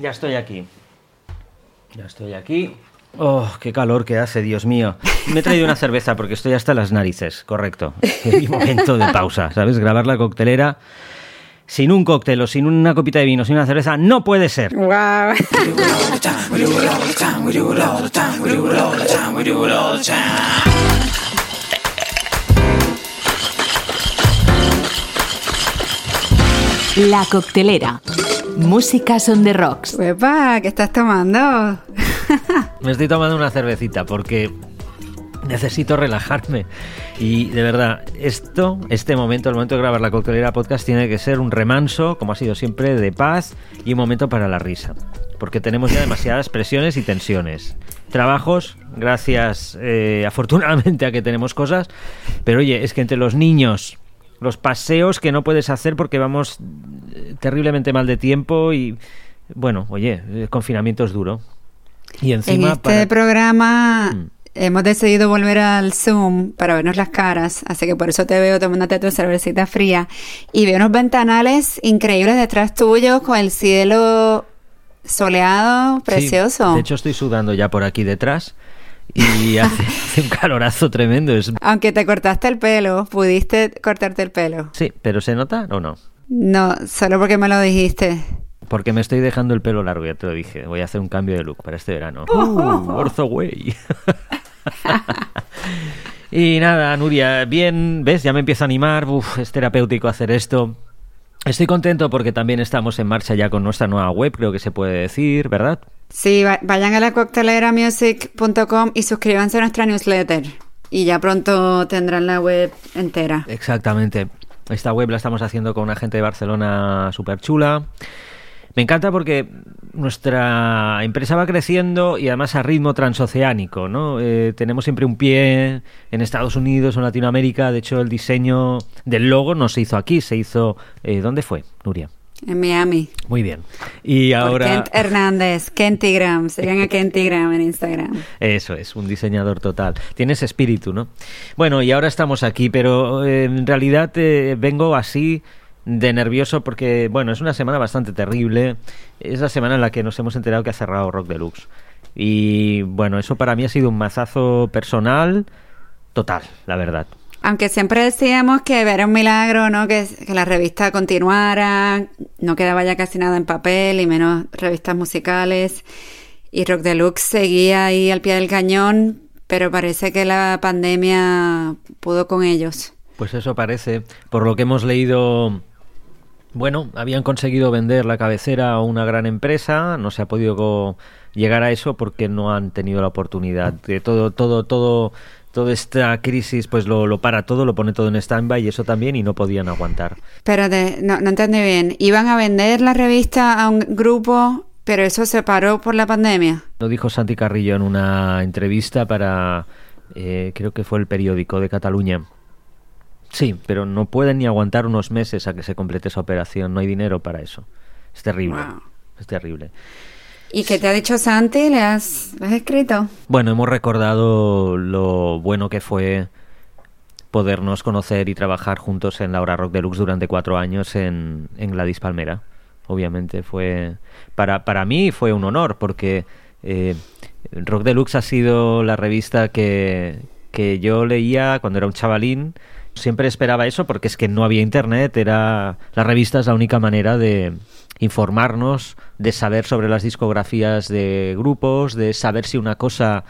Ya estoy aquí. Ya estoy aquí. Oh, qué calor que hace, Dios mío. Me he traído una cerveza porque estoy hasta las narices, correcto. Es mi momento de pausa, ¿sabes? Grabar la coctelera sin un cóctel o sin una copita de vino, sin una cerveza, no puede ser. Wow. La coctelera. Música son de rocks. Uepa, ¿qué estás tomando? Me estoy tomando una cervecita porque necesito relajarme. Y de verdad, esto, este momento, el momento de grabar la coctelera podcast, tiene que ser un remanso, como ha sido siempre, de paz y un momento para la risa. Porque tenemos ya demasiadas presiones y tensiones. Trabajos, gracias eh, afortunadamente a que tenemos cosas. Pero oye, es que entre los niños, los paseos que no puedes hacer porque vamos eh, terriblemente mal de tiempo y bueno, oye, el confinamiento es duro. Y encima en este para- programa Mm. hemos decidido volver al Zoom para vernos las caras, así que por eso te veo tomándote tu cervecita fría y veo unos ventanales increíbles detrás tuyo con el cielo soleado, Sí, precioso. de hecho estoy sudando ya por aquí detrás y hace, hace un calorazo tremendo. Es... Aunque te cortaste el pelo, pudiste cortarte el pelo. Sí, pero ¿se nota o no? No, solo porque me lo dijiste. Porque me estoy dejando el pelo largo, ya te lo dije. Voy a hacer un cambio de look para este verano. Uh, Ortho Way. y nada, Nuria, bien, ¿ves? Ya me empiezo a animar. Uf, es terapéutico hacer esto. Estoy contento porque también estamos en marcha ya con nuestra nueva web, creo que se puede decir, ¿verdad? Sí, va- vayan a la cocteleramusic.com y suscríbanse a nuestra newsletter. Y ya pronto tendrán la web entera. Exactamente. Esta web la estamos haciendo con una gente de Barcelona súper chula. Me encanta porque nuestra empresa va creciendo y además a ritmo transoceánico, ¿no? Eh, tenemos siempre un pie en Estados Unidos o en Latinoamérica. De hecho, el diseño del logo no se hizo aquí, se hizo... eh, ¿Dónde fue, Nuria? En Miami. Muy bien. Y Por ahora... Kent Hernández, Kentigram. Sigan a Kentigram en Instagram. Eso es, un diseñador total. Tienes espíritu, ¿no? Bueno, y ahora estamos aquí, pero eh, en realidad eh, vengo así de nervioso porque, bueno, es una semana bastante terrible. Es la semana en la que nos hemos enterado que ha cerrado Rock Deluxe. Y bueno, eso para mí ha sido un mazazo personal total, la verdad. Aunque siempre decíamos que era un milagro, ¿no? Que, que la revista continuara, no quedaba ya casi nada en papel y menos revistas musicales. Y Rock Deluxe seguía ahí al pie del cañón, pero parece que la pandemia pudo con ellos. Pues eso parece. Por lo que hemos leído, bueno, habían conseguido vender la cabecera a una gran empresa, no se ha podido llegar a eso porque no han tenido la oportunidad. De todo, todo, todo, toda esta crisis, pues lo, lo para todo, lo pone todo en stand-by y eso también y no podían aguantar. Pero de- no, no entendí bien. Iban a vender la revista a un grupo, pero eso se paró por la pandemia. Lo dijo Santi Carrillo en una entrevista para, eh, creo que fue el periódico de Cataluña. Sí, pero no pueden ni aguantar unos meses a que se complete esa operación. No hay dinero para eso. Es terrible. Wow. Es terrible. ¿Y qué te ha dicho Santi? ¿Le has, le has escrito? Bueno, hemos recordado lo bueno que fue podernos conocer y trabajar juntos en la Hora Rock Deluxe durante cuatro años en, en Gladys Palmera. Obviamente fue para, para mí fue un honor porque eh, Rock Deluxe ha sido la revista que, que yo leía cuando era un chavalín. Siempre esperaba eso porque es que no había internet, era la revista es la única manera de informarnos, de saber sobre las discografías de grupos, de saber si una cosa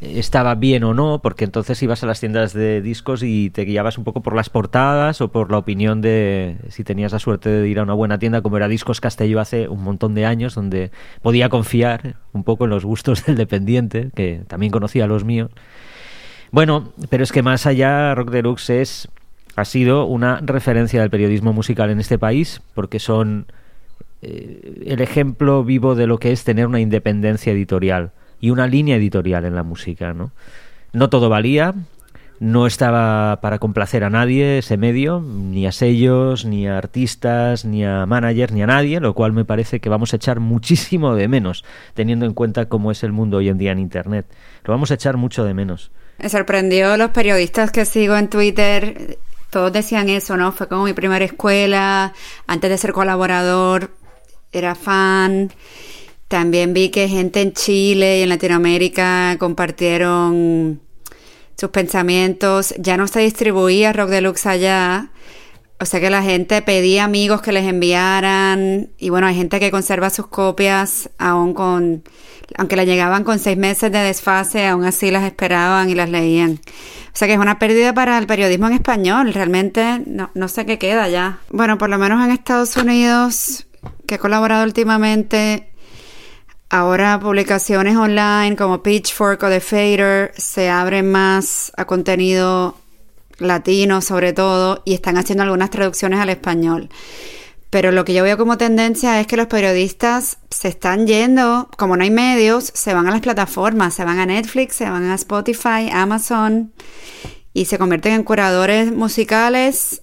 estaba bien o no, porque entonces ibas a las tiendas de discos y te guiabas un poco por las portadas o por la opinión de si tenías la suerte de ir a una buena tienda como era Discos Castelló hace un montón de años, donde podía confiar un poco en los gustos del dependiente, que también conocía los míos. Bueno, pero es que más allá, Rock Deluxe es, ha sido una referencia del periodismo musical en este país, porque son eh, el ejemplo vivo de lo que es tener una independencia editorial y una línea editorial en la música, ¿no? No todo valía, no estaba para complacer a nadie ese medio, ni a sellos, ni a artistas, ni a managers, ni a nadie, lo cual me parece que vamos a echar muchísimo de menos, teniendo en cuenta cómo es el mundo hoy en día en Internet. Lo vamos a echar mucho de menos. Me sorprendió los periodistas que sigo en Twitter. Todos decían eso, ¿no? Fue como mi primera escuela. Antes de ser colaborador, era fan. También vi que gente en Chile y en Latinoamérica compartieron sus pensamientos. Ya no se distribuía Rock Deluxe allá. O sea que la gente pedía amigos que les enviaran. Y bueno, hay gente que conserva sus copias aún con. Aunque le llegaban con seis meses de desfase, aún así las esperaban y las leían. O sea que es una pérdida para el periodismo en español. Realmente no, no sé qué queda ya. Bueno, por lo menos en Estados Unidos, que he colaborado últimamente, Ahora publicaciones online como Pitchfork o The Fader se abren más a contenido latino sobre todo y están haciendo algunas traducciones al español. Pero lo que yo veo como tendencia es que los periodistas se están yendo, como no hay medios, se van a las plataformas, se van a Netflix, se van a Spotify, Amazon y se convierten en curadores musicales.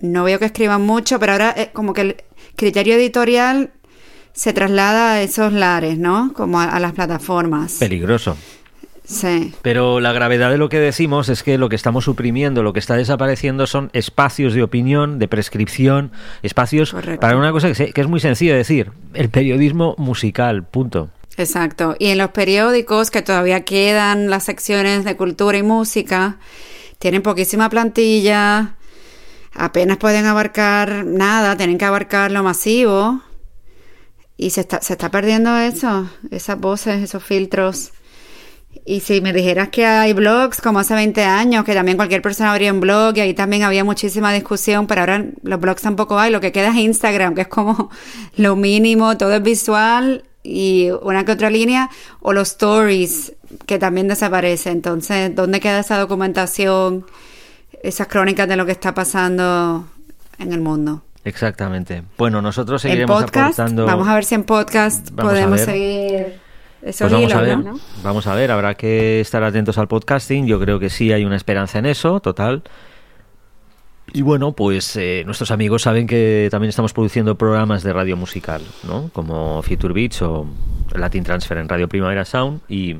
No veo que escriban mucho, pero ahora eh, como que el criterio editorial se traslada a esos lares, ¿no? Como a, las plataformas. Peligroso. Sí. Pero la gravedad de lo que decimos es que lo que estamos suprimiendo, lo que está desapareciendo son espacios de opinión, de prescripción, espacios para una cosa que, que es muy sencilla de decir, el periodismo musical, punto. Exacto. Y en los periódicos que todavía quedan las secciones de cultura y música, tienen poquísima plantilla, apenas pueden abarcar nada, tienen que abarcar lo masivo y se está, se está perdiendo eso, esas voces, esos filtros. Y si me dijeras que hay blogs como hace 20 años, que también cualquier persona abría un blog y ahí también había muchísima discusión, pero ahora los blogs tampoco hay, lo que queda es Instagram, que es como lo mínimo, todo es visual y una que otra línea, o los stories, que también desaparece. Entonces, ¿dónde queda esa documentación, esas crónicas de lo que está pasando en el mundo? Exactamente. Bueno, nosotros seguiremos aportando. Vamos a ver si en podcast podemos seguir. Eso pues vamos a ver, vamos a ver, habrá que estar atentos al podcasting. Yo creo que sí hay una esperanza en eso, total. Y bueno, pues eh, nuestros amigos saben que también estamos produciendo programas de radio musical, ¿no? Como Future Beats o Latin Transfer en Radio Primavera Sound y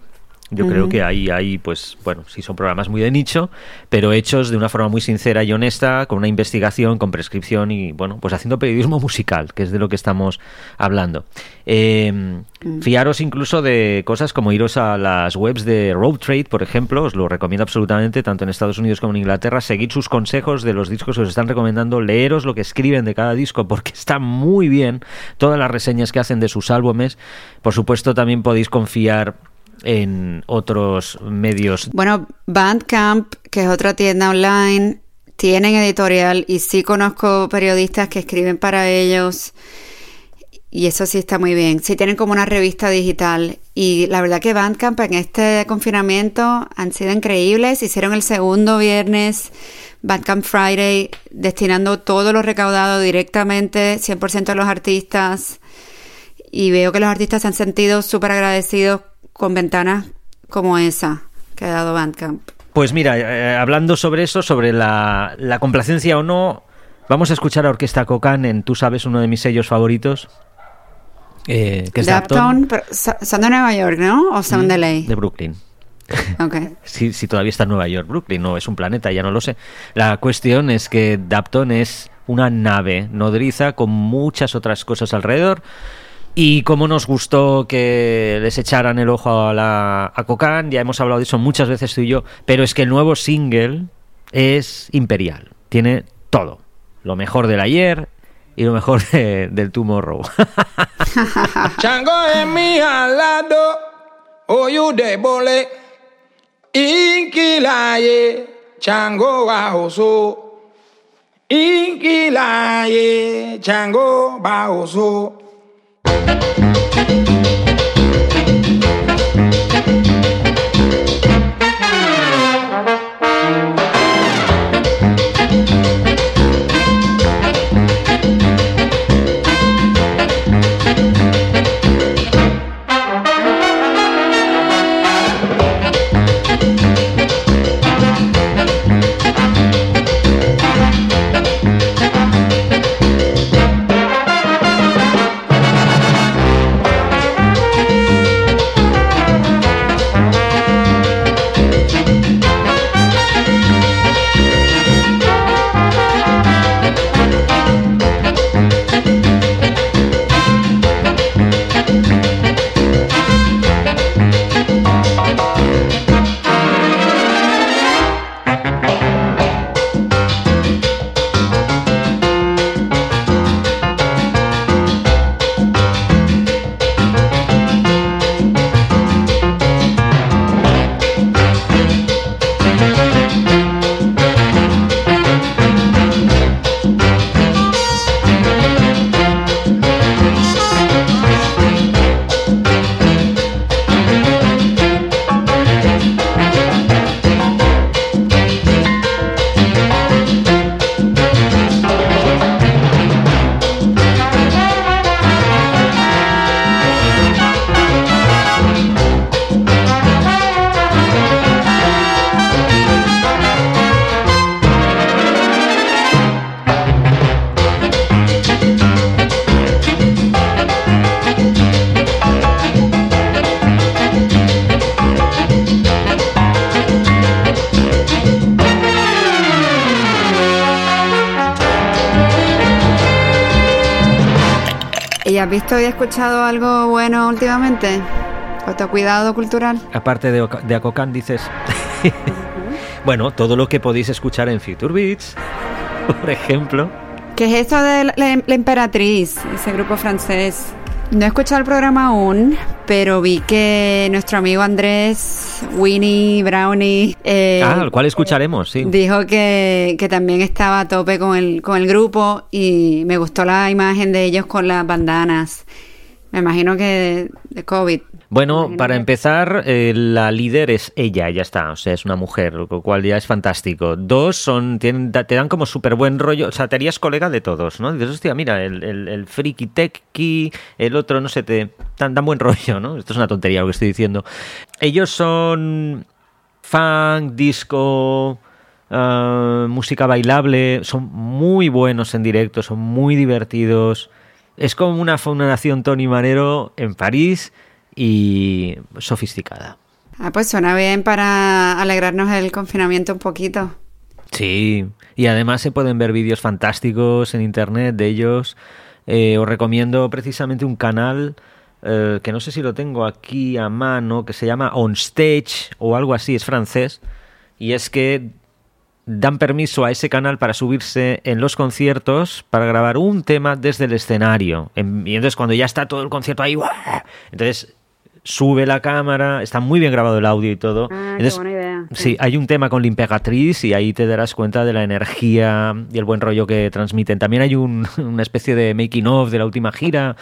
yo creo que ahí hay, pues, bueno, sí son programas muy de nicho, pero hechos de una forma muy sincera y honesta, con una investigación, con prescripción y, bueno, pues haciendo periodismo musical, que es de lo que estamos hablando. Em, mm. Fiaros incluso de cosas como iros a las webs de Road Trade, por ejemplo, os lo recomiendo absolutamente, tanto en Estados Unidos como en Inglaterra. Seguid sus consejos de los discos que os están recomendando, leeros lo que escriben de cada disco, porque está muy bien todas las reseñas que hacen de sus álbumes. Por supuesto, también podéis confiar en otros medios. Bueno, Bandcamp, que es otra tienda online, tienen editorial y sí conozco periodistas que escriben para ellos y eso sí está muy bien. Sí tienen como una revista digital y la verdad que Bandcamp en este confinamiento han sido increíbles. Hicieron el segundo viernes Bandcamp Friday destinando todo lo recaudado directamente 100% a los artistas y veo que los artistas se han sentido súper agradecidos con ventanas como esa que ha dado Bandcamp. Pues mira, eh, hablando sobre eso, sobre la, complacencia o no, vamos a escuchar a Orquesta Cocan en Tú sabes, uno de mis sellos favoritos. Eh, que es Dapton. son de Nueva York, ¿no? ¿O son de ley? De Brooklyn. Okay. si, si, todavía está en Nueva York, Brooklyn, no es un planeta, ya no lo sé. La cuestión es que Dapton es una nave nodriza con muchas otras cosas alrededor y cómo nos gustó que les echaran el ojo a, la, a Cocan, ya hemos hablado de eso muchas veces tú y yo, pero es que el nuevo single es imperial, tiene todo, lo mejor del ayer y lo mejor del tomorrow. Chango en mi alado, oyu de bole, inquilaye, chango bajoso, inquilaye, chango bajoso. えっ? ¿Has visto y escuchado algo bueno últimamente? Autocuidado cultural. Aparte de, de Acocan, dices. bueno, todo lo que podéis escuchar en Future Beats, por ejemplo. ¿Qué es esto de la, la- la Emperatriz, ese grupo francés? No he escuchado el programa aún, pero vi que nuestro amigo Andrés, Winnie, Brownie, eh, ah, al cual escucharemos, sí. dijo que, que también estaba a tope con el, con el grupo y me gustó la imagen de ellos con las bandanas. Me imagino que de COVID. Bueno, para empezar, eh, la líder es ella, ya está, o sea, es una mujer, lo cual ya es fantástico. Dos son, tienen, te dan como súper buen rollo, o sea, te harías colega de todos, ¿no? Dices, hostia, mira, el, el, el friki el otro, no sé, te dan, dan buen rollo, ¿no? Esto es una tontería lo que estoy diciendo. Ellos son funk, disco, ah, música bailable, son muy buenos en directo, son muy divertidos. Es como una fundación Tony Manero en París y sofisticada. Ah, pues suena bien para alegrarnos el confinamiento un poquito. Sí, y además se pueden ver vídeos fantásticos en internet de ellos. Eh, os recomiendo precisamente un canal eh, que no sé si lo tengo aquí a mano, que se llama On Stage o algo así, es francés. Y es que dan permiso a ese canal para subirse en los conciertos para grabar un tema desde el escenario. En- y entonces cuando ya está todo el concierto ahí, entonces sube la cámara, está muy bien grabado el audio y todo. Ah, qué Entonces, buena idea. Sí, hay un tema con la Impegatriz y ahí te darás cuenta de la energía y el buen rollo que transmiten. También hay un- una especie de making of de la última gira.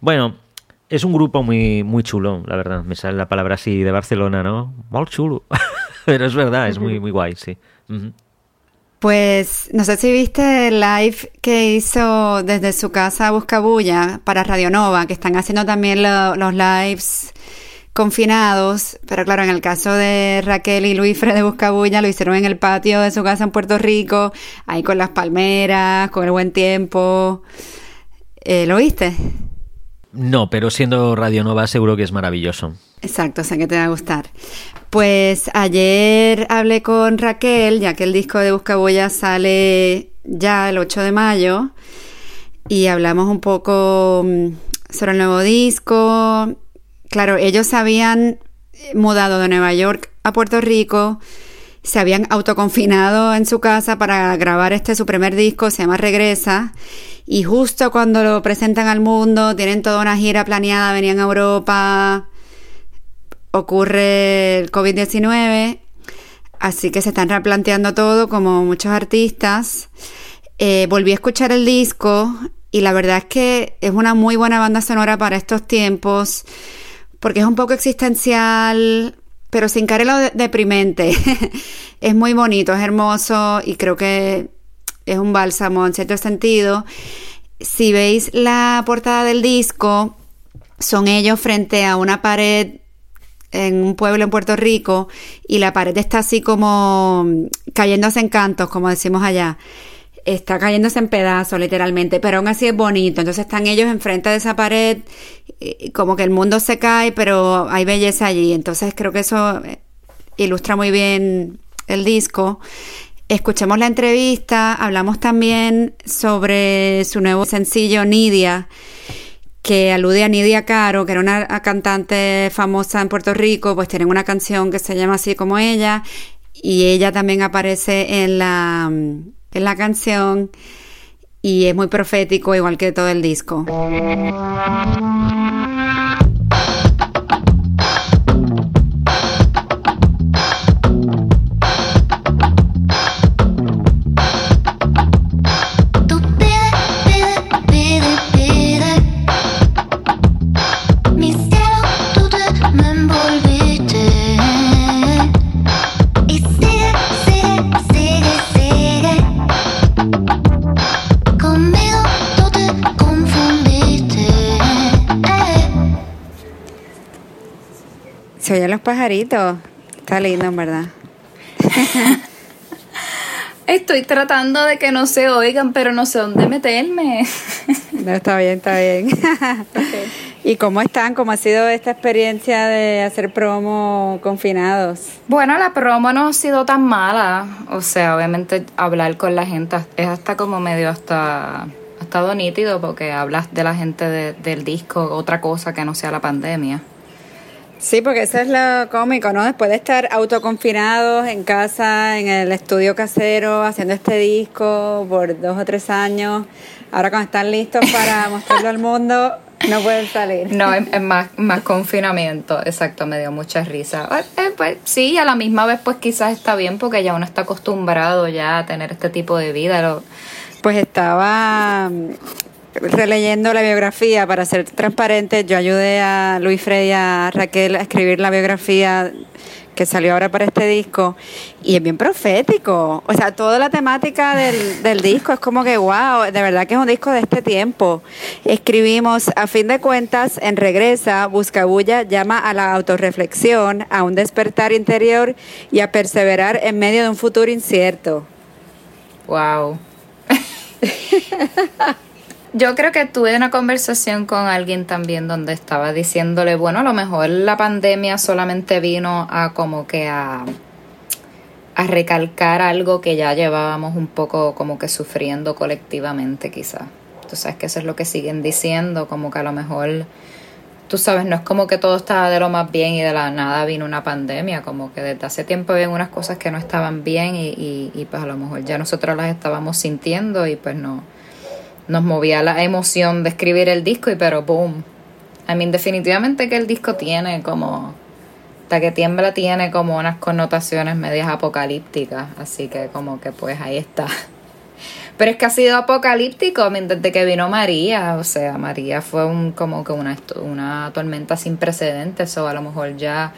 Bueno, es un grupo muy, muy chulo, la verdad. Me sale la palabra así de Barcelona, ¿no? Muy chulo. Pero es verdad, es muy, muy guay, sí. Pues no sé si viste el live que hizo desde su casa Buscabulla para Radio Nova, que están haciendo también lo- los lives confinados, pero claro, en el caso de Raquel y Luis Fred de Buscabulla lo hicieron en el patio de su casa en Puerto Rico, ahí con las palmeras, con el buen tiempo. Eh, ¿Lo viste? No, pero siendo Radio Nova seguro que es maravilloso. Exacto, sé que te va a gustar. Pues ayer hablé con Raquel, ya que el disco de Buscabulla sale ya el 8 de mayo, y hablamos un poco mm, sobre el nuevo disco. Claro, ellos se habían mudado de Nueva York a Puerto Rico, se habían autoconfinado en su casa para grabar este su primer disco, se llama Regresa, y justo cuando lo presentan al mundo, tienen toda una gira planeada, venían a Europa, ocurre el COVID-19, así que se están replanteando todo como muchos artistas. Eh, volví a escuchar el disco y la verdad es que es una muy buena banda sonora para estos tiempos porque es un poco existencial, pero sin caer en lo de- deprimente. es muy bonito, es hermoso y creo que es un bálsamo en cierto sentido. Si veis la portada del disco, son ellos frente a una pared en un pueblo en Puerto Rico y la pared está así como cayéndose en cantos, como decimos allá. Está cayéndose en pedazos, literalmente, pero aún así es bonito. Entonces están ellos enfrente de esa pared, como que el mundo se cae, pero hay belleza allí. Entonces creo que eso eh, ilustra muy bien el disco. Escuchemos la entrevista, hablamos también sobre su nuevo sencillo Nidia, que alude a Nidia Caro, que era una cantante famosa en Puerto Rico, pues tienen una canción que se llama así como ella, y ella también aparece en la, en la canción, y es muy profético, igual que todo el disco. Pajaritos. Está lindo, en verdad. Estoy tratando de que no se oigan, pero no sé dónde meterme. No, está bien, está bien. ¿Y cómo están? ¿Cómo ha sido esta experiencia de hacer promo confinados? Bueno, la promo no ha sido tan mala. O sea, obviamente hablar con la gente es hasta como medio hasta Ha estado nítido porque hablas de la gente de- del disco, otra cosa que no sea la pandemia. Sí, porque eso es lo cómico, ¿no? Después de estar autoconfinados en casa, en el estudio casero, haciendo este disco por dos o tres años, ahora cuando están listos para mostrarlo al mundo, no pueden salir. No, es, es más, más confinamiento, exacto, me dio mucha risa. Eh, eh, pues, sí, a la misma vez pues quizás está bien porque ya uno está acostumbrado ya a tener este tipo de vida. Lo, Pues estaba releyendo la biografía para ser transparente. Yo ayudé a Luis Frey y a Raquel a escribir la biografía que salió ahora para este disco y es bien profético. O sea, toda la temática del, del disco es como que, wow, de verdad que es un disco de este tiempo. Escribimos, a fin de cuentas, en Regresa, Buscabulla llama a la autorreflexión, a un despertar interior y a perseverar en medio de un futuro incierto. wow. Yo creo que tuve una conversación con alguien también donde estaba diciéndole, bueno, a lo mejor la pandemia solamente vino a como que a, a recalcar algo que ya llevábamos un poco como que sufriendo colectivamente quizás. Tú sabes que eso es lo que siguen diciendo, como que a lo mejor, tú sabes, no es como que todo estaba de lo más bien y de la nada vino una pandemia, como que desde hace tiempo había unas cosas que no estaban bien y, y, y pues a lo mejor ya nosotros las estábamos sintiendo y pues no nos movía la emoción de escribir el disco y pero boom. I mean, definitivamente que el disco tiene como hasta que tiembla tiene como unas connotaciones medias apocalípticas, así que como que pues ahí está. Pero es que ha sido apocalíptico desde que vino María, o sea, María fue un como que una una tormenta sin precedentes, o a lo mejor ya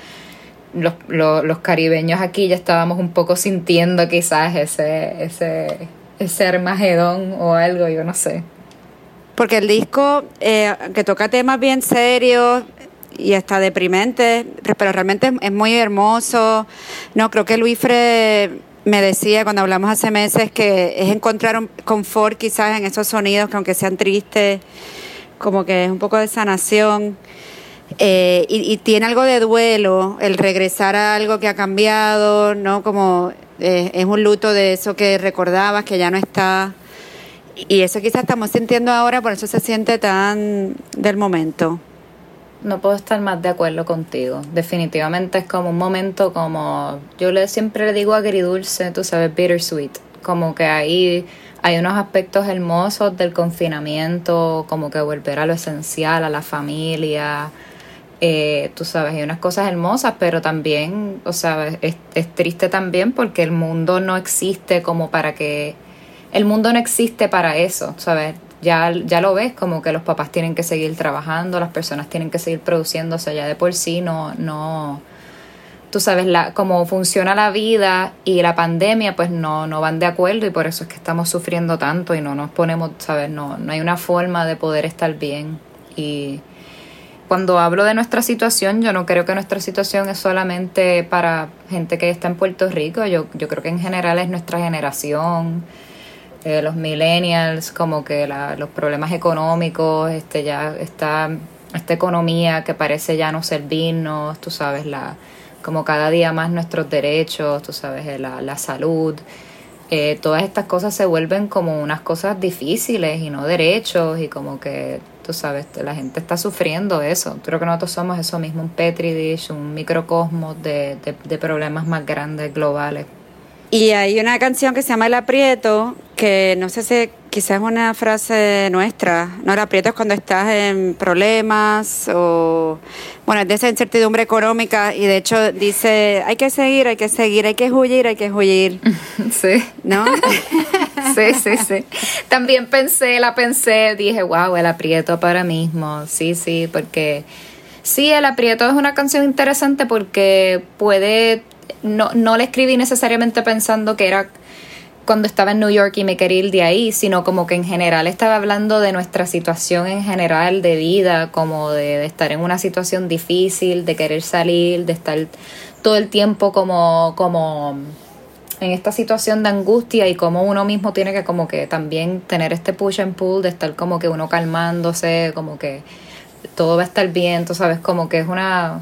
los, los, los caribeños aquí ya estábamos un poco sintiendo quizás ese ese ese Armagedón o algo, yo no sé. Porque el disco, eh, que toca temas bien serios y hasta deprimentes, pero realmente es, es muy hermoso. No, creo que Luisfre me decía cuando hablamos hace meses que es encontrar un confort quizás en esos sonidos que aunque sean tristes, como que es un poco de sanación. Eh, y, y tiene algo de duelo, el regresar a algo que ha cambiado, ¿no? Como eh, es un luto de eso que recordabas, que ya no está. Y eso quizás estamos sintiendo ahora, por eso se siente tan del momento. No puedo estar más de acuerdo contigo. Definitivamente es como un momento como, yo le siempre le digo agridulce, tú sabes, bittersweet. Como que ahí hay unos aspectos hermosos del confinamiento, como que volver a lo esencial, a la familia. Eh, tú sabes, hay unas cosas hermosas, pero también, o sea, es, triste también porque el mundo no existe como para que el mundo no existe para eso, ¿sabes? Ya, ya lo ves, como que los papás tienen que seguir trabajando, las personas tienen que seguir produciendo, o sea, ya de por sí no, no, tú sabes, la, cómo funciona la vida y la pandemia, pues no, no van de acuerdo y por eso es que estamos sufriendo tanto y no nos ponemos, ¿sabes? No, no hay una forma de poder estar bien. Y cuando hablo de nuestra situación, yo no creo que nuestra situación es solamente para gente que está en Puerto Rico, yo, yo creo que en general es nuestra generación eh, los millennials, como que la, los problemas económicos, este ya está esta economía que parece ya no servirnos, tú sabes, la como cada día más nuestros derechos, tú sabes, eh, la, la salud, eh, todas estas cosas se vuelven como unas cosas difíciles y no derechos y como que, tú sabes, la gente está sufriendo eso. Creo que nosotros somos eso mismo, un petri dish, un microcosmos de, de, de problemas más grandes, globales. Y hay una canción que se llama El Aprieto, que no sé si quizás es una frase nuestra. No, el aprieto es cuando estás en problemas o, bueno, es de esa incertidumbre económica y de hecho dice, hay que seguir, hay que seguir, hay que huir, hay que huir, Sí. ¿no? Sí, sí, sí. También pensé, la pensé, dije, wow, el aprieto para mismo. Sí, sí, porque sí, el aprieto es una canción interesante porque puede, no, no la escribí necesariamente pensando que era cuando estaba en New York y me quería ir de ahí, sino como que en general estaba hablando de nuestra situación en general de vida, como de, de estar en una situación difícil, de querer salir, de estar todo el tiempo como, como en esta situación de angustia y como uno mismo tiene que como que también tener este push and pull de estar como que uno calmándose, como que todo va a estar bien, tú sabes, como que es una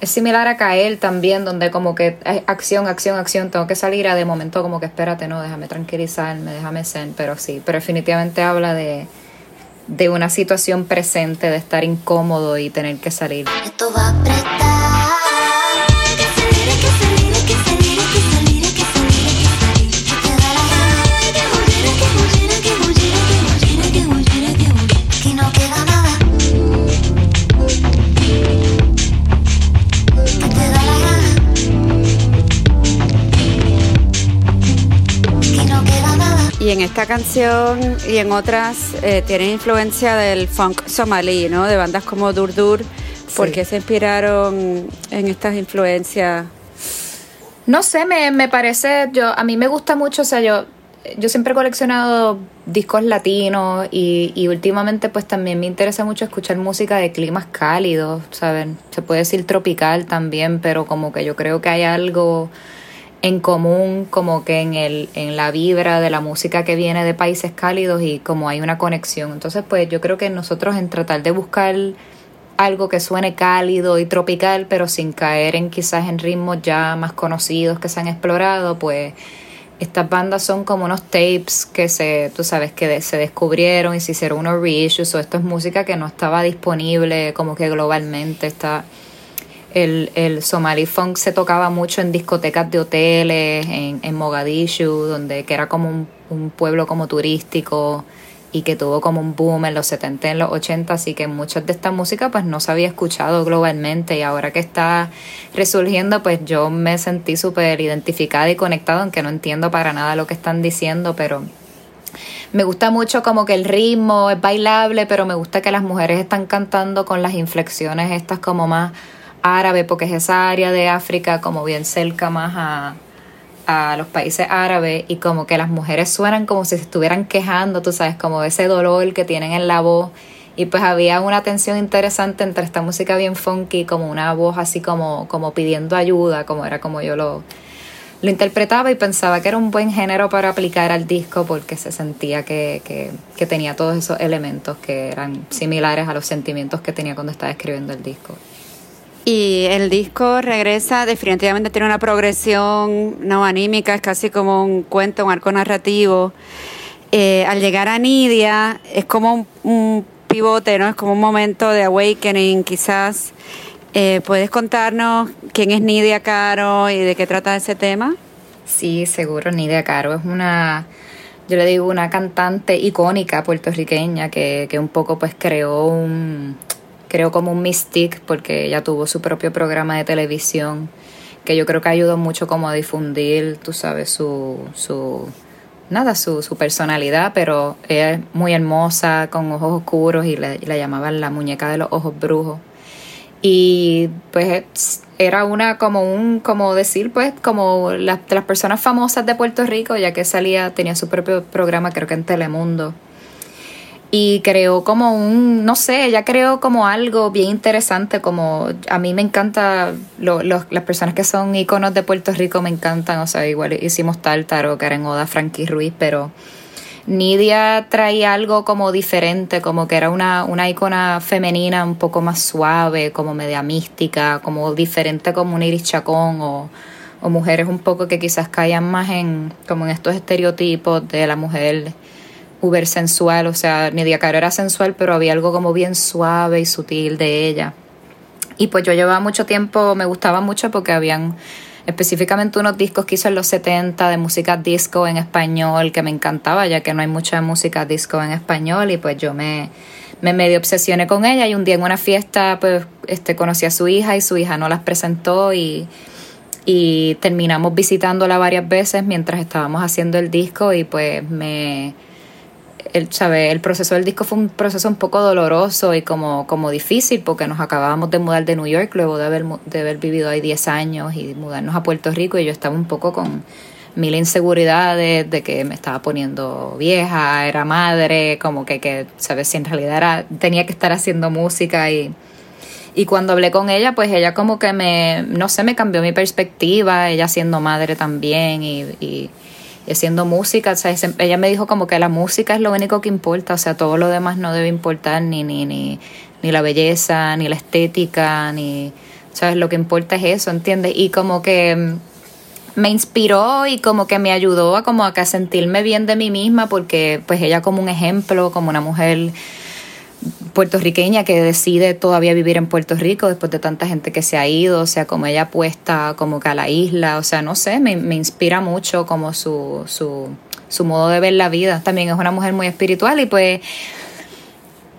es similar a caer también, donde como que acción, acción, acción, tengo que salir a de momento como que espérate, no, déjame tranquilizarme, déjame ser, pero sí, pero definitivamente habla de, de una situación presente, de estar incómodo y tener que salir. Esto va a apretar. Esta canción y en otras eh, tiene influencia del funk somalí, ¿no? De bandas como Dur Dur. ¿Por qué se inspiraron en estas influencias? No sé, me, me parece, yo, a mí me gusta mucho, o sea, yo, yo siempre he coleccionado discos latinos y, y últimamente pues también me interesa mucho escuchar música de climas cálidos, ¿saben? Se puede decir tropical también, pero como que yo creo que hay algo en común como que en el en la vibra de la música que viene de países cálidos y como hay una conexión. Entonces, pues yo creo que nosotros en tratar de buscar algo que suene cálido y tropical, pero sin caer en quizás en ritmos ya más conocidos que se han explorado, pues estas bandas son como unos tapes que se, tú sabes, que se descubrieron y se hicieron unos reissues, o esto es música que no estaba disponible como que globalmente, está el, el Somali Funk se tocaba mucho en discotecas de hoteles, en, en Mogadishu, donde que era como un, pueblo como turístico y que tuvo como un boom en los 70 y en los 80, así que muchas de esta música pues no se había escuchado globalmente. Y ahora que está resurgiendo pues yo me sentí súper identificada y conectada, aunque no entiendo para nada lo que están diciendo, pero me gusta mucho como que el ritmo es bailable, pero me gusta que las mujeres están cantando con las inflexiones estas como más árabe, porque es esa área de África como bien cerca más a, a los países árabes y como que las mujeres suenan como si se estuvieran quejando, tú sabes, como ese dolor que tienen en la voz. Y pues había una tensión interesante entre esta música bien funky, como una voz así como, como pidiendo ayuda, como era como yo lo, lo interpretaba y pensaba que era un buen género para aplicar al disco porque se sentía que, que, que tenía todos esos elementos que eran similares a los sentimientos que tenía cuando estaba escribiendo el disco. Y el disco regresa, definitivamente tiene una progresión no anímica, es casi como un cuento, un arco narrativo. Eh, al llegar a Nidia es como un, un pivote, ¿no? Es como un momento de awakening, quizás. Eh, ¿Puedes contarnos quién es Nidia Caro y de qué trata ese tema? Sí, seguro, Nidia Caro es una, yo le digo, una cantante icónica puertorriqueña que, que un poco pues creó un, creó como un mystique porque ella tuvo su propio programa de televisión que yo creo que ayudó mucho como a difundir, tú sabes, su, su nada, su, su personalidad, pero ella es muy hermosa, con ojos oscuros y le, y la llamaban la muñeca de los ojos brujos. Y pues es- era una como un, como decir, pues, como las, las personas famosas de Puerto Rico, ya que salía, tenía su propio programa, creo que en Telemundo. Y creó como un, no sé, ella creó como algo bien interesante, como a mí me encanta, lo, los- las personas que son íconos de Puerto Rico me encantan, o sea, igual hicimos Tártaro, que era en Oda Frankie Ruiz, pero Nidia traía algo como diferente, como que era una, una icona femenina un poco más suave, como media mística, como diferente como un Iris Chacón o, o mujeres un poco que quizás caían más en como en estos estereotipos de la mujer uber sensual, o sea, Nidia Caro era sensual, pero había algo como bien suave y sutil de ella. Y pues yo llevaba mucho tiempo, me gustaba mucho porque habían específicamente unos discos que hizo en los 70 de música disco en español que me encantaba, ya que no hay mucha música disco en español y pues yo me, me medio obsesioné con ella y un día en una fiesta pues este conocí a su hija y su hija no las presentó y, y terminamos visitándola varias veces mientras estábamos haciendo el disco y pues me el, ¿sabe? el proceso del disco fue un proceso un poco doloroso y como, como difícil porque nos acabábamos de mudar de New York luego de haber, de haber vivido ahí 10 años y mudarnos a Puerto Rico y yo estaba un poco con mil inseguridades de que me estaba poniendo vieja, era madre, como que, que ¿sabes? Si en realidad era, tenía que estar haciendo música y, y cuando hablé con ella, pues ella como que me, no sé, me cambió mi perspectiva, ella siendo madre también y, y, y haciendo música, o sea, ella me dijo como que la música es lo único que importa, o sea, todo lo demás no debe importar, ni, ni, ni, ni la belleza, ni la estética, ni, ¿sabes? Lo que importa es eso, ¿entiendes? Y como que mm, me inspiró y como que me ayudó a como a sentirme bien de mí misma porque pues ella como un ejemplo, como una mujer puertorriqueña que decide todavía vivir en Puerto Rico después de tanta gente que se ha ido, o sea, como ella apuesta como que a la isla, o sea, no sé, me, me inspira mucho como su, su, su modo de ver la vida. También es una mujer muy espiritual y pues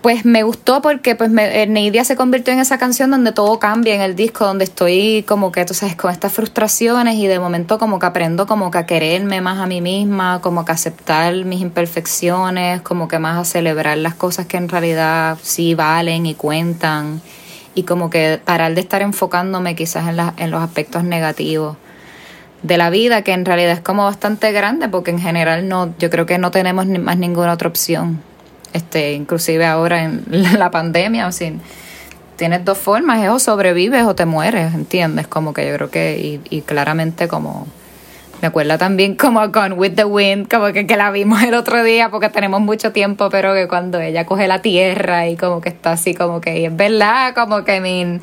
pues me gustó porque pues me, eh, Neidia se convirtió en esa canción donde todo cambia en el disco, donde estoy como que, tú sabes, con estas frustraciones y de momento como que aprendo como que a quererme más a mí misma, como que aceptar mis imperfecciones, como que más a celebrar las cosas que en realidad sí valen y cuentan y como que parar de estar enfocándome quizás en, la- en los aspectos negativos de la vida que en realidad es como bastante grande porque en general no yo creo que no tenemos ni más ninguna otra opción este inclusive ahora en la pandemia o sea, tienes dos formas es o sobrevives o te mueres entiendes como que yo creo que y, y claramente como me acuerda también como a with the Wind, como que, que la vimos el otro día porque tenemos mucho tiempo, pero que cuando ella coge la tierra y como que está así como que, y es verdad, como que, I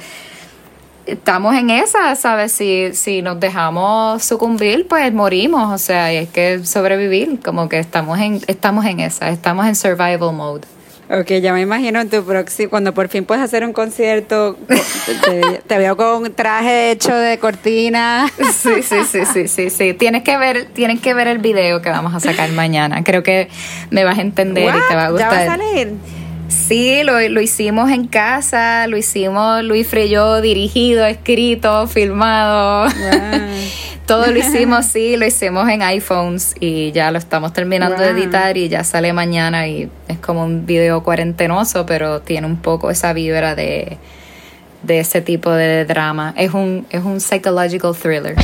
estamos en esa, ¿sabes? Si, si nos dejamos sucumbir, pues morimos, o sea, y hay que sobrevivir, como que estamos en, estamos en esa, estamos en survival mode. Ok, ya me imagino en tu próximo, cuando por fin puedes hacer un concierto, te, te veo con un traje hecho de cortina. Sí, sí, sí, sí, sí, sí. Tienes que ver, tienes que ver el video que vamos a sacar mañana. Creo que me vas a entender y te va a What? ¿Ya gustar. va a salir? Sí, lo, lo hicimos en casa, lo hicimos Luis Freyó, dirigido, escrito, filmado. Todo lo hicimos, sí, lo hicimos en iPhones y ya lo estamos terminando de editar y ya sale mañana y es como un video cuarentenoso, pero tiene un poco esa vibra de, de ese tipo de drama. Es un, es un psychological thriller.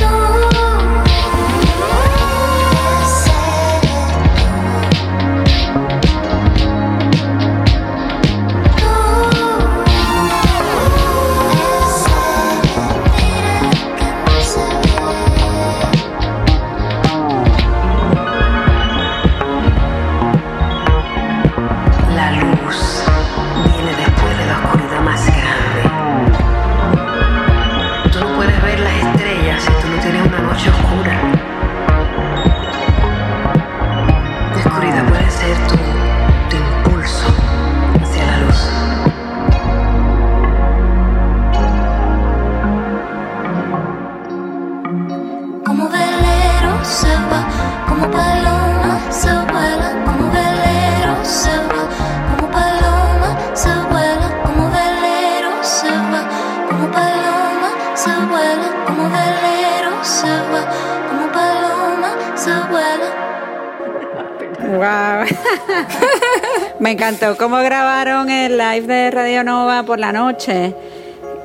Wow. Me encantó cómo grabaron el live de Radio Nova por la noche.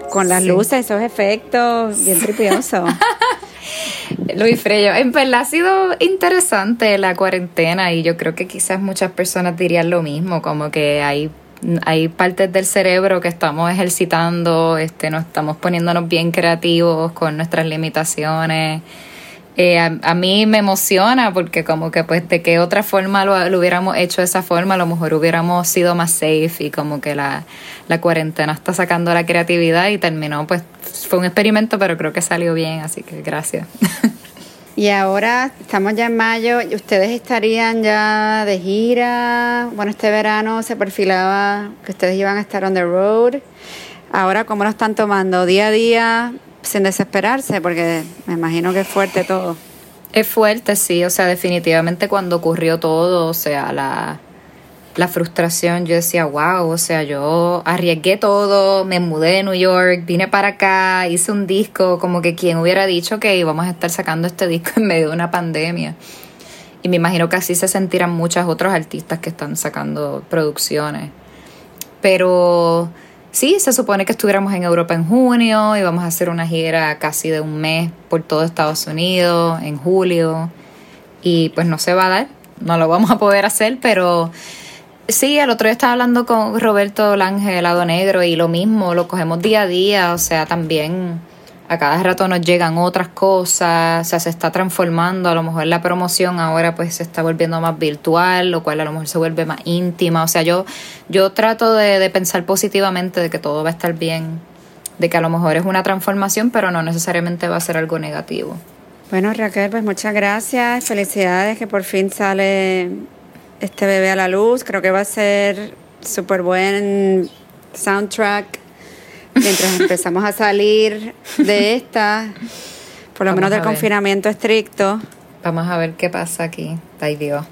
Con las Sí. luces, esos efectos, bien tripiosos. Luis Freyo, en verdad ha sido interesante la cuarentena y yo creo que quizás muchas personas dirían lo mismo, como que hay, hay partes del cerebro que estamos ejercitando, este, nos estamos poniéndonos bien creativos con nuestras limitaciones. Eh, a, a mí me emociona porque como que pues de qué otra forma lo, hubiéramos hecho de esa forma, a lo mejor hubiéramos sido más safe y como que la, la cuarentena está sacando la creatividad y terminó pues fue un experimento pero creo que salió bien, así que gracias. Y ahora estamos ya en mayo y ustedes estarían ya de gira. Bueno, este verano se perfilaba que ustedes iban a estar on the road. Ahora, ¿cómo lo están tomando? Día a día, sin desesperarse, porque me imagino que es fuerte todo. Es fuerte, sí, o sea, definitivamente cuando ocurrió todo, o sea, la, la frustración, yo decía, wow, o sea, yo arriesgué todo, me mudé de New York, vine para acá, hice un disco, como que quien hubiera dicho que íbamos a estar sacando este disco en medio de una pandemia. Y me imagino que así se sentirán muchos otros artistas que están sacando producciones. Pero sí, se supone que estuviéramos en Europa en junio, íbamos a hacer una gira casi de un mes por todo Estados Unidos en julio. Y pues no se va a dar, no lo vamos a poder hacer, pero sí, el otro día estaba hablando con Roberto Lange, Lado Negro, y lo mismo, lo cogemos día a día, o sea, también a cada rato nos llegan otras cosas, o sea, se está transformando, a lo mejor la promoción ahora pues se está volviendo más virtual, lo cual a lo mejor se vuelve más íntima, o sea, yo, yo trato de, de pensar positivamente de que todo va a estar bien, de que a lo mejor es una transformación, pero no necesariamente va a ser algo negativo. Bueno, Raquel, pues muchas gracias. Felicidades que por fin sale este bebé a la luz. Creo que va a ser súper buen soundtrack mientras empezamos a salir de esta, por lo Vamos menos del confinamiento estricto. Vamos a ver qué pasa aquí. Ay Dios.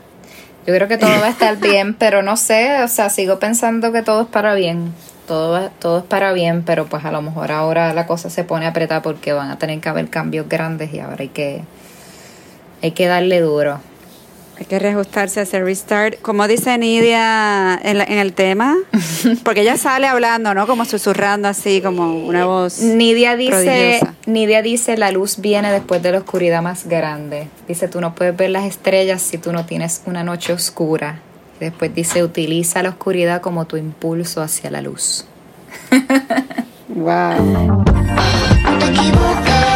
Yo creo que todo va a estar bien, pero no sé, o sea, sigo pensando que todo es para bien. Todo, todo es para bien, pero pues a lo mejor ahora la cosa se pone apretada porque van a tener que haber cambios grandes y ahora hay que, hay que darle duro. Hay que reajustarse, hacer restart. Como dice Nidia en, la- en el tema, porque ella sale hablando, ¿no? Como susurrando así, como una voz. Nidia dice, prodigiosa. Nidia dice, la luz viene después de la oscuridad más grande. Dice, tú no puedes ver las estrellas si tú no tienes una noche oscura. Después dice, utiliza la oscuridad como tu impulso hacia la luz. Wow. No te equivoques,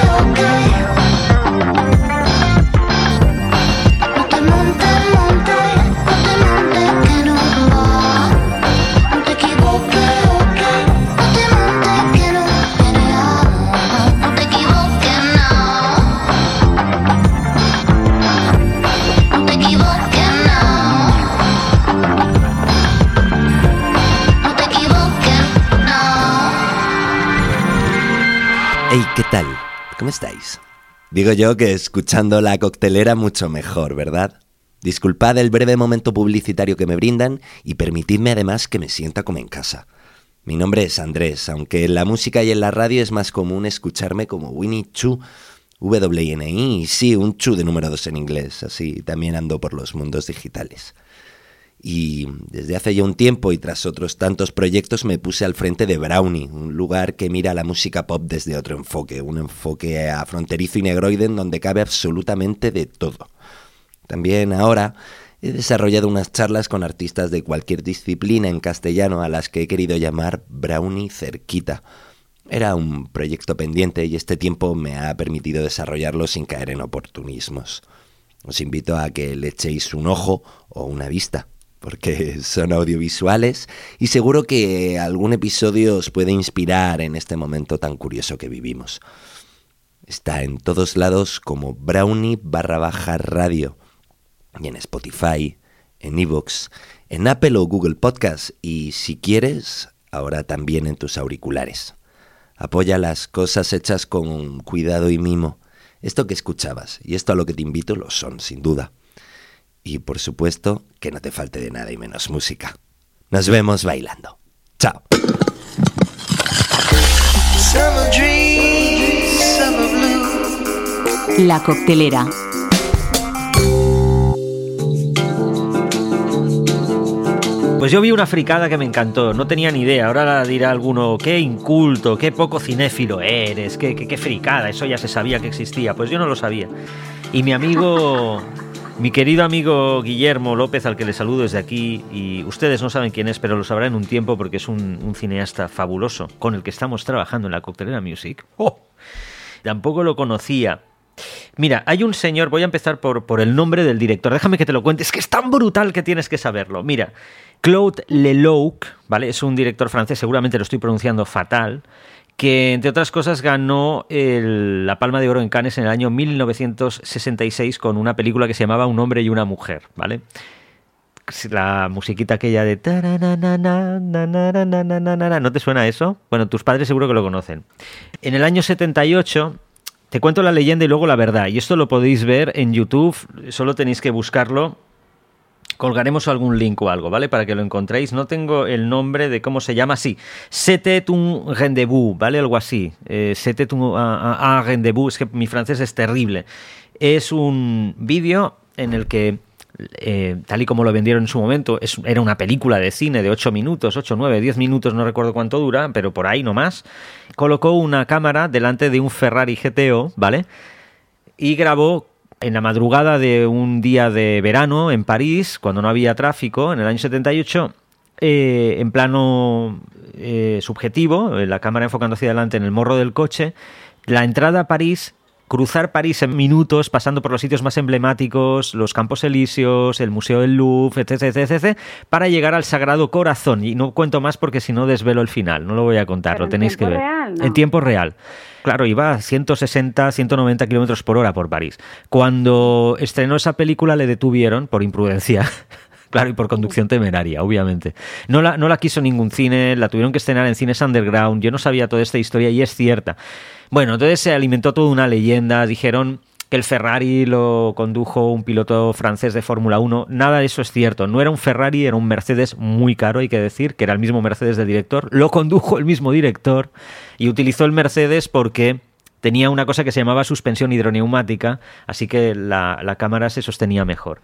Digo yo que escuchando la coctelera mucho mejor, ¿verdad? Disculpad el breve momento publicitario que me brindan y permitidme además que me sienta como en casa. Mi nombre es Andrés, aunque en la música y en la radio es más común escucharme como Winnie Chu, W-I-N-I, y sí, un Chu de número 2 en inglés, así también ando por los mundos digitales. Y desde hace ya un tiempo y tras otros tantos proyectos me puse al frente de Brownie, un lugar que mira la música pop desde otro enfoque, un enfoque afronterizo y negroide en donde cabe absolutamente de todo. También ahora he desarrollado unas charlas con artistas de cualquier disciplina en castellano a las que he querido llamar Brownie Cerquita. Era un proyecto pendiente y este tiempo me ha permitido desarrollarlo sin caer en oportunismos. Os invito a que le echéis un ojo o una vista, porque son audiovisuales y seguro que algún episodio os puede inspirar en este momento tan curioso que vivimos. Está en todos lados como Brownie barra baja radio y en Spotify, en Evox, en Apple o Google Podcast y si quieres, ahora también en tus auriculares. Apoya las cosas hechas con cuidado y mimo. Esto que escuchabas y esto a lo que te invito lo son, sin duda. Y por supuesto, que no te falte de nada y menos música. Nos vemos bailando. Chao. La coctelera. Pues yo vi una fricada que me encantó, no tenía ni idea. Ahora dirá alguno, qué inculto, qué poco cinéfilo eres, qué, qué, qué fricada, eso ya se sabía que existía. Pues yo no lo sabía. Y mi amigo, mi querido amigo Guillermo López, al que le saludo desde aquí, y ustedes no saben quién es, pero lo sabrán en un tiempo porque es un, un cineasta fabuloso con el que estamos trabajando en la Coctelera Music. ¡Oh! Tampoco lo conocía. Mira, hay un señor, voy a empezar por, por el nombre del director, déjame que te lo cuente, es que es tan brutal que tienes que saberlo. Mira, Claude Lelouch, ¿vale? Es un director francés, seguramente lo estoy pronunciando fatal, que entre otras cosas ganó la Palma de Oro en Cannes en el año 1966 con una película que se llamaba Un hombre y una mujer, ¿vale? La musiquita aquella de... ¿No te suena eso? Bueno, tus padres seguro que lo conocen. En el año 78 te cuento la leyenda y luego la verdad. Y esto lo podéis ver en YouTube, solo tenéis que buscarlo. Colgaremos algún link o algo, ¿vale? Para que lo encontréis. No tengo el nombre de cómo se llama. Sí, C'était un rendezvous, ¿vale? Algo así. Eh, C'était un, rendezvous. Es que mi francés es terrible. Es un vídeo en el que, eh, tal y como lo vendieron en su momento, era una película de cine de 8 minutos, 8, 9, 10 minutos, no recuerdo cuánto dura, pero por ahí nomás. Colocó una cámara delante de un Ferrari GTO, ¿vale? y grabó en la madrugada de un día de verano en París, cuando no había tráfico, en el año 78, eh, en plano eh, subjetivo, eh, la cámara enfocando hacia adelante en el morro del coche, la entrada a París cruzar París en minutos, pasando por los sitios más emblemáticos, los Campos Elíseos, el Museo del Louvre, etc, etc, etc, para llegar al Sagrado Corazón. Y no cuento más porque si no desvelo el final, no lo voy a contar, Pero lo en tenéis que ver. real, ¿no? En tiempo real. Claro, iba a 160, 190 kilómetros por hora por París. Cuando estrenó esa película le detuvieron por imprudencia. Claro, y por conducción temeraria, obviamente. No la, no la quiso ningún cine, la tuvieron que estrenar en cines underground. Yo no sabía toda esta historia y es cierta. Bueno, entonces se alimentó toda una leyenda. Dijeron que el Ferrari lo condujo un piloto francés de Fórmula 1. Nada de eso es cierto. No era un Ferrari, era un Mercedes muy caro, hay que decir, que era el mismo Mercedes del director. Lo condujo el mismo director y utilizó el Mercedes porque tenía una cosa que se llamaba suspensión hidroneumática, así que la, la cámara se sostenía mejor.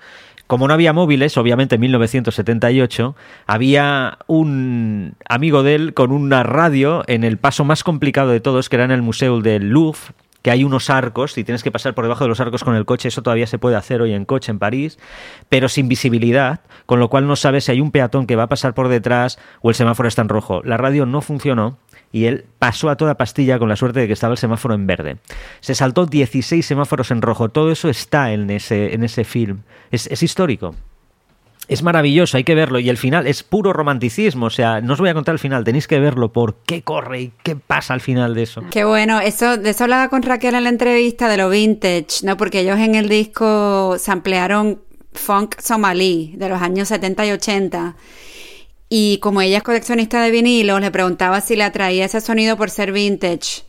Como no había móviles, obviamente en 1978, había un amigo de él con una radio en el paso más complicado de todos, que era en el Museo del Louvre, que hay unos arcos y tienes que pasar por debajo de los arcos con el coche, eso todavía se puede hacer hoy en coche en París, pero sin visibilidad, con lo cual no sabes si hay un peatón que va a pasar por detrás o el semáforo está en rojo. La radio no funcionó y él pasó a toda pastilla con la suerte de que estaba el semáforo en verde. Se saltó 16 semáforos en rojo, todo eso está en ese, en ese film, es, es histórico. Es maravilloso, hay que verlo. Y el final es puro romanticismo. O sea, no os voy a contar el final, tenéis que verlo por qué corre y qué pasa al final de eso. Qué bueno, eso, de eso hablaba con Raquel en la entrevista de lo vintage, ¿no? Porque ellos en el disco se ampliaron funk somalí de los años 70 y 80. Y como ella es coleccionista de vinilos, le preguntaba si le atraía ese sonido por ser vintage.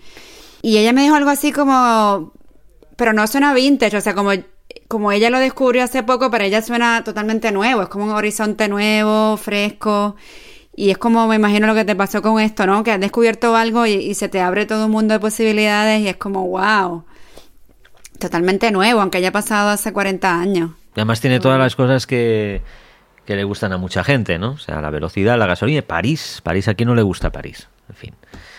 Y ella me dijo algo así como, pero no suena vintage, o sea, como, como ella lo descubrió hace poco, para ella suena totalmente nuevo, es como un horizonte nuevo, fresco. Y es como me imagino lo que te pasó con esto, ¿no? Que has descubierto algo y, y se te abre todo un mundo de posibilidades y es como, wow, totalmente nuevo, aunque haya pasado hace 40 años. Y además tiene todas las cosas que, que le gustan a mucha gente, ¿no? O sea, la velocidad, la gasolina, París. París, ¿a quién no le gusta París? En fin.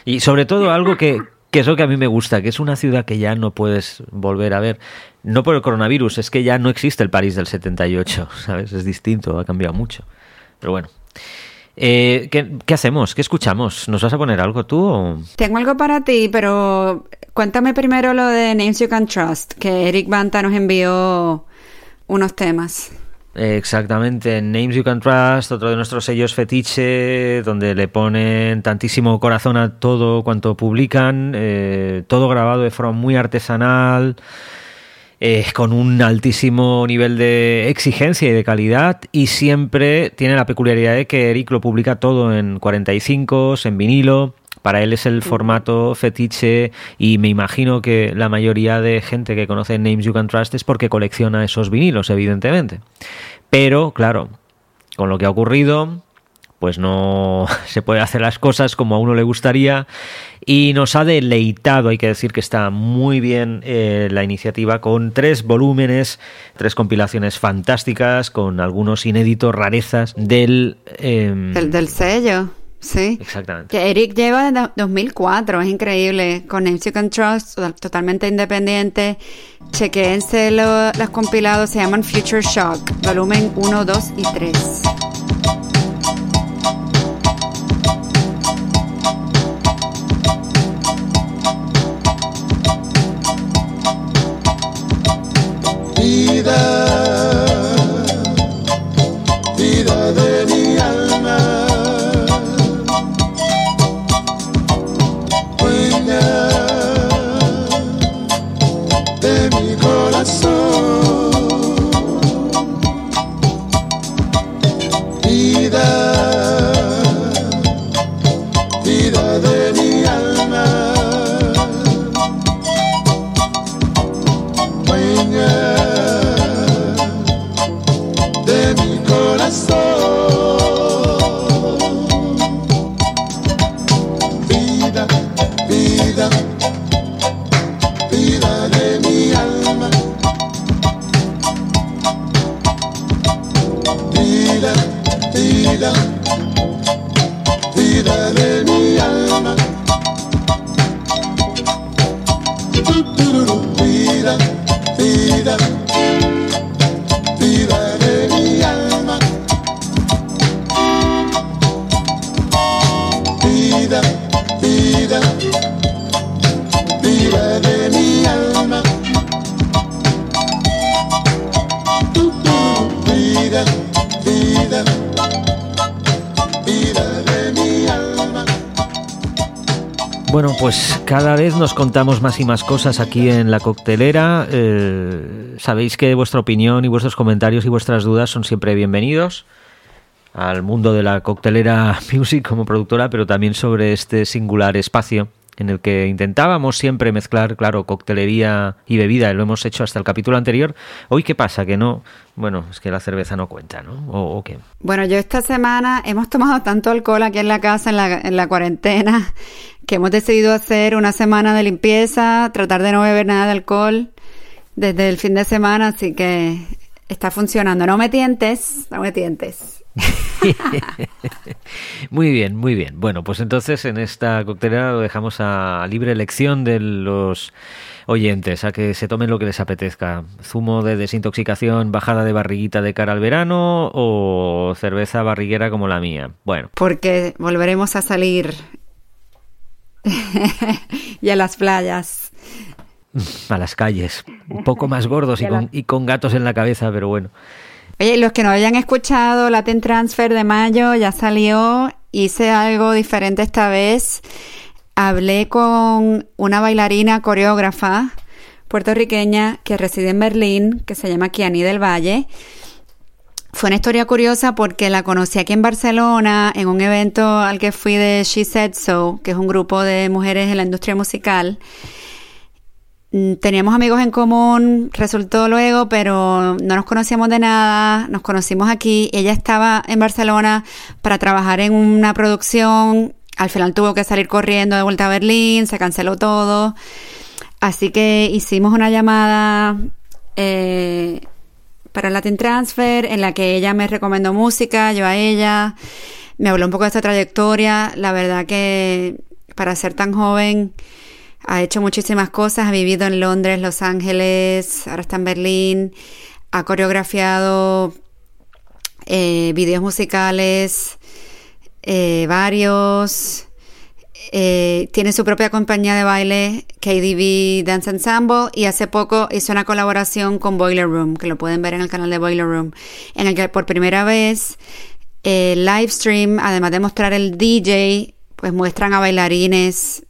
Y sobre todo algo que, que es lo que a mí me gusta, que es una ciudad que ya no puedes volver a ver. No por el coronavirus, es que ya no existe el París del 78, ¿sabes? Es distinto, ha cambiado mucho. Pero bueno. Eh, ¿qué, qué hacemos? ¿Qué escuchamos? ¿Nos vas a poner algo tú? O... Tengo algo para ti, pero cuéntame primero lo de Names You Can Trust, que Eric Banta nos envió unos temas. Exactamente, Names You Can Trust, otro de nuestros sellos fetiche, donde le ponen tantísimo corazón a todo cuanto publican, eh, todo grabado de forma muy artesanal, eh, con un altísimo nivel de exigencia y de calidad, y siempre tiene la peculiaridad de que Eric lo publica todo en 45, en vinilo. Para él es el formato fetiche y me imagino que la mayoría de gente que conoce Names You Can Trust es porque colecciona esos vinilos, evidentemente. Pero, claro, con lo que ha ocurrido, pues no se puede hacer las cosas como a uno le gustaría y nos ha deleitado, hay que decir que está muy bien eh, la iniciativa con tres volúmenes, tres compilaciones fantásticas con algunos inéditos rarezas del... eh, Del, del sello, sí. Exactamente. Que Eric lleva desde 2004, es increíble, con Names You Can Trust, to- totalmente independiente. Chequéense lo- los compilados, se llaman Future Shock, volumen 1, 2 y 3. Vida, vida nos contamos más y más cosas aquí en la coctelera. Eh, sabéis que vuestra opinión y vuestros comentarios y vuestras dudas son siempre bienvenidos al mundo de la coctelera music como productora, pero también sobre este singular espacio en el que intentábamos siempre mezclar, claro, coctelería y bebida, y lo hemos hecho hasta el capítulo anterior. Hoy, ¿qué pasa? Que no, bueno, es que la cerveza no cuenta, ¿no? ¿O, qué? Bueno, yo esta semana hemos tomado tanto alcohol aquí en la casa, en la, en la cuarentena, que hemos decidido hacer una semana de limpieza, tratar de no beber nada de alcohol desde el fin de semana, así que está funcionando. No me tientes, no me tientes. muy bien, muy bien. Bueno, pues entonces en esta coctelera lo dejamos a libre elección de los oyentes, a que se tomen lo que les apetezca. Zumo de desintoxicación, bajada de barriguita de cara al verano o cerveza barriguera como la mía. Bueno, Porque volveremos a salir y a las playas. a las calles, un poco más gordos y con, y con gatos en la cabeza, pero bueno. Oye, los que no hayan escuchado Latin Transfer de mayo ya salió. Hice algo diferente esta vez. Hablé con una bailarina coreógrafa puertorriqueña que reside en Berlín, que se llama Kiani del Valle. Fue una historia curiosa porque la conocí aquí en Barcelona en un evento al que fui de She Said So, que es un grupo de mujeres en la industria musical. Mm, Teníamos amigos en común, resultó luego, pero no nos conocíamos de nada, nos conocimos aquí. Ella estaba en Barcelona para trabajar en una producción, al final tuvo que salir corriendo de vuelta a Berlín, se canceló todo. Así que hicimos una llamada eh, para Latin Transfer en la que ella me recomendó música, yo a ella, me habló un poco de esta trayectoria. La verdad que para ser tan joven ha hecho muchísimas cosas, ha vivido en Londres, Los Ángeles, ahora está en Berlín, ha coreografiado eh, videos musicales, eh, varios. Eh, tiene su propia compañía de baile, KDB Dance Ensemble, y hace poco hizo una colaboración con Boiler Room, que lo pueden ver en el canal de Boiler Room, en el que por primera vez el live stream, además de mostrar el DJ, pues muestran a bailarines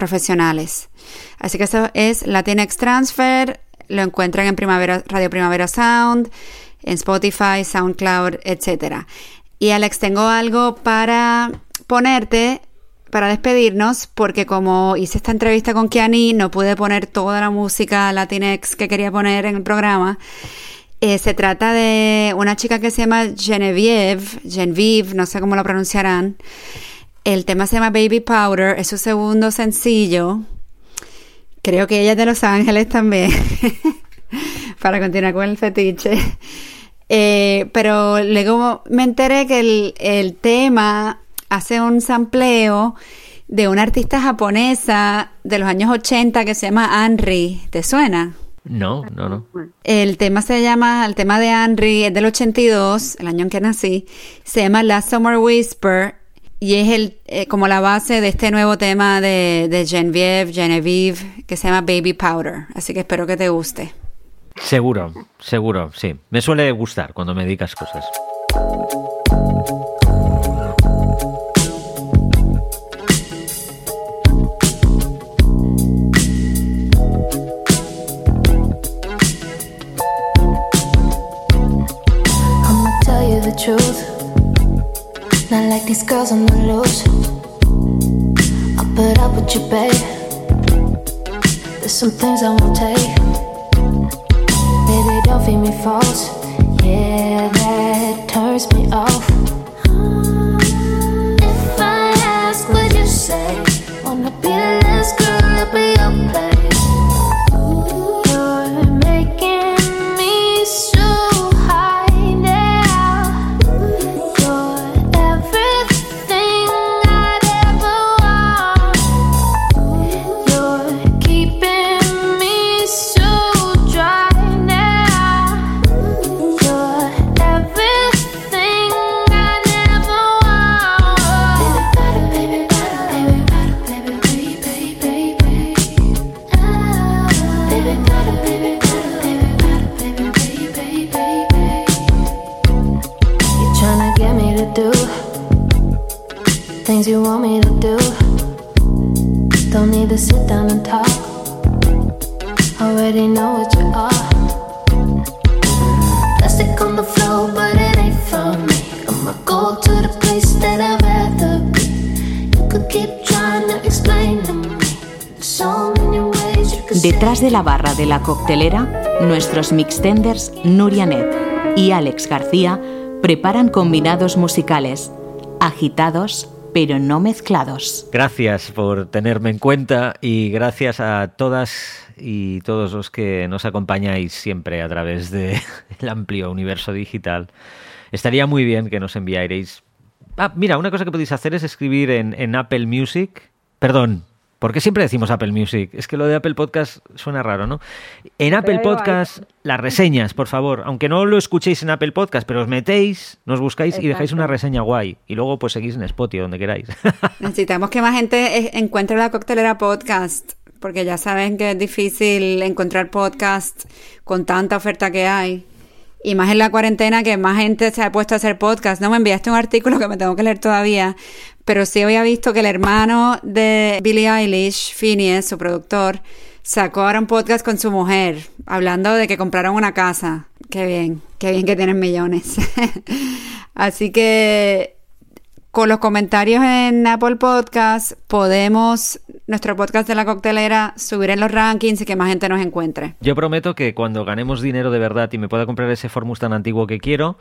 profesionales. Así que eso es Latinx Transfer, lo encuentran en Primavera, Radio Primavera Sound, en Spotify, SoundCloud, etcétera. Y Alex, tengo algo para ponerte para despedirnos, porque como hice esta entrevista con Kiani, no pude poner toda la música Latinx que quería poner en el programa. Eh, se trata de una chica que se llama Genevieve, Genevieve, no sé cómo lo pronunciarán. El tema se llama Baby Powder, es su segundo sencillo. Creo que ella es de Los Ángeles también, para continuar con el fetiche. Eh, pero luego me enteré que el, el tema hace un sampleo de una artista japonesa de los años 80 que se llama Anri. ¿Te suena? No, no, no. El tema se llama, el tema de Anri es del 82, el año en que nací. Se llama Last Summer Whisper y es el eh, como la base de este nuevo tema de, Genevieve, Genevieve, que se llama Baby Powder. Así que espero que te guste. Seguro, seguro, sí. Me suele gustar cuando me dedicas cosas. These girls on the loose. I'll put up with you, babe. There's some things I won't take. Baby, don't feed me false. Yeah, that turns me off. If I ask, would you say? Wanna be the last girl up at your De la barra de la coctelera, nuestros mixtenders Nuria Net y Alex García preparan combinados musicales, agitados pero no mezclados. Gracias por tenerme en cuenta y gracias a todas y todos los que nos acompañáis siempre a través del amplio universo digital. Estaría muy bien que nos enviarais... Ah, mira, una cosa que podéis hacer es escribir en Apple Music. Perdón, ¿por qué siempre decimos Apple Music? Es que lo de Apple Podcast suena raro, ¿no? En Apple Pero Podcast, las reseñas, por favor. Aunque no lo escuchéis en Apple Podcast, pero os metéis, nos buscáis y dejáis una reseña guay. Y luego pues seguís en Spotify, donde queráis. Necesitamos que más gente encuentre la coctelera podcast, porque ya saben que es difícil encontrar podcast con tanta oferta que hay. Y más en la cuarentena que más gente se ha puesto a hacer podcast. No me enviaste un artículo que me tengo que leer todavía, pero sí había visto que el hermano de Billie Eilish, Phineas, su productor, sacó ahora un podcast con su mujer, hablando de que compraron una casa. Qué bien, qué bien que tienen millones. Así que con los comentarios en Apple Podcast podemos nuestro podcast de la coctelera subir en los rankings y que más gente nos encuentre. Yo prometo que cuando ganemos dinero de verdad y me pueda comprar ese Ford Mustang antiguo que quiero,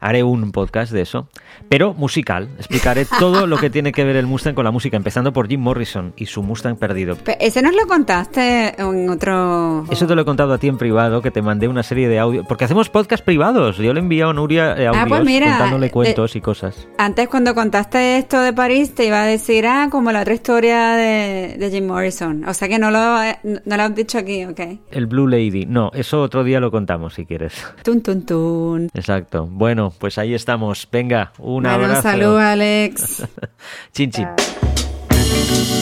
haré un podcast de eso, pero musical. Explicaré todo lo que tiene que ver el Mustang con la música, empezando por Jim Morrison y su Mustang perdido. Pe- Ese nos lo contaste en otro... Eso te lo he contado a ti en privado, que te mandé una serie de audio. Porque hacemos podcast privados. Yo le he enviado a Nuria eh, audios pues mira, contándole eh, cuentos y cosas. Antes cuando contaste esto de París te iba a decir, ah, como la otra historia de, de Jim Morrison. O sea que no lo, eh, no lo has dicho aquí, ok. El Blue Lady. No, eso otro día lo contamos si quieres. Tun, tun, tun. Exacto. Bueno, pues ahí estamos. Venga, un Bueno, abrazo. salud, Alex. Chin, chin.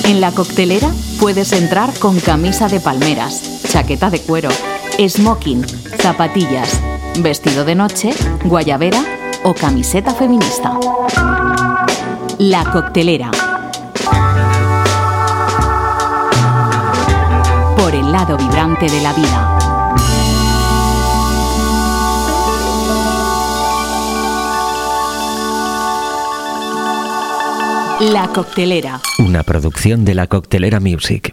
En la coctelera puedes entrar con camisa de palmeras, chaqueta de cuero, smoking, zapatillas, vestido de noche, guayabera o camiseta feminista. La coctelera. Por el lado vibrante de la vida. La coctelera. Una producción de la Coctelera Music.